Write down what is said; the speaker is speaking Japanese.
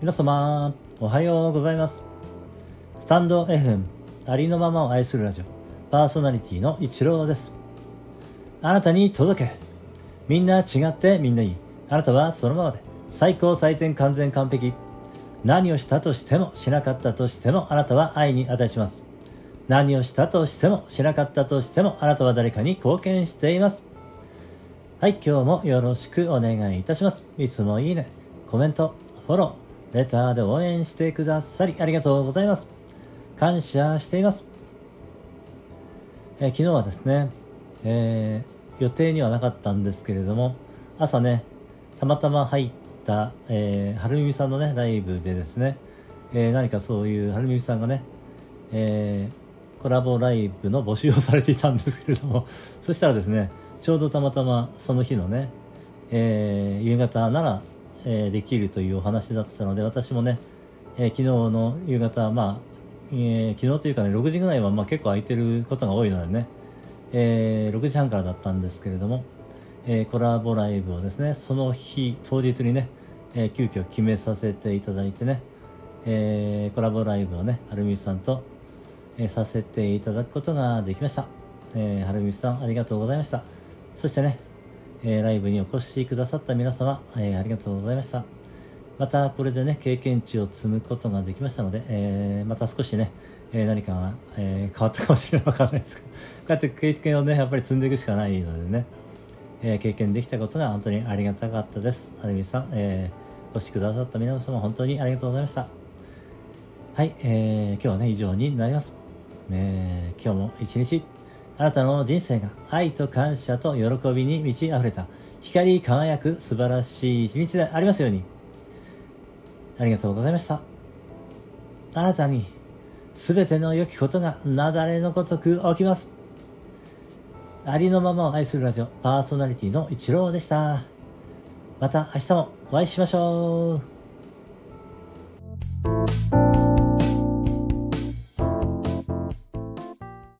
皆様、おはようございます。スタンド FM、ありのままを愛するラジオ、パーソナリティの一郎です。あなたに届け。みんな違ってみんないい。あなたはそのままで。最高最善完全完璧。何をしたとしてもしなかったとしてもあなたは愛に値します。何をしたとしてもしなかったとしてもあなたは誰かに貢献しています。はい、今日もよろしくお願いいたします。いつもいいね、コメント、フォロー、レターで応援してくださりありがとうございます。感謝しています。え昨日はですね、えー予定にはなかったんですけれども、朝ね、たまたま入った、えー、はるみみさんのね、ライブでですね、えー何かそういうはるみみさんがね、えーコラボライブの募集をされていたんですけれども、そしたらですね、ちょうどたまたまその日のね、えー夕方なら、えーできるというお話だったので、私もね、えー昨日の夕方、まあ、えー昨日というかね、6時ぐらいはまあ結構空いてることが多いのでね、えー6時半からだったんですけれども、えーコラボライブをですね、その日、当日にね、えー急遽決めさせていただいてね、えーコラボライブをね、はるみさんと、えーさせていただくことができました。えーはるみさん、ありがとうございました。そしてね、えーライブにお越しくださった皆様、えーありがとうございました。またこれでね、経験値を積むことができましたので、えーまた少しね、え何かが、え変わったかもしれないわからないですけど、こうやって経験をね、やっぱり積んでいくしかないのでね、え経験できたことが本当にありがたかったです。あるみさん、えお越しくださった皆様、本当にありがとうございました。はい、えー今日はね、以上になります。え今日も一日、あなたの人生が愛と感謝と喜びに満ち溢れた、光り輝く素晴らしい一日でありますように。ありがとうございました。あなたに、すべての良きことが雪崩のごとく起きます。ありのままを愛するラジオ、パーソナリティの一郎でした。また明日もお会いしましょう。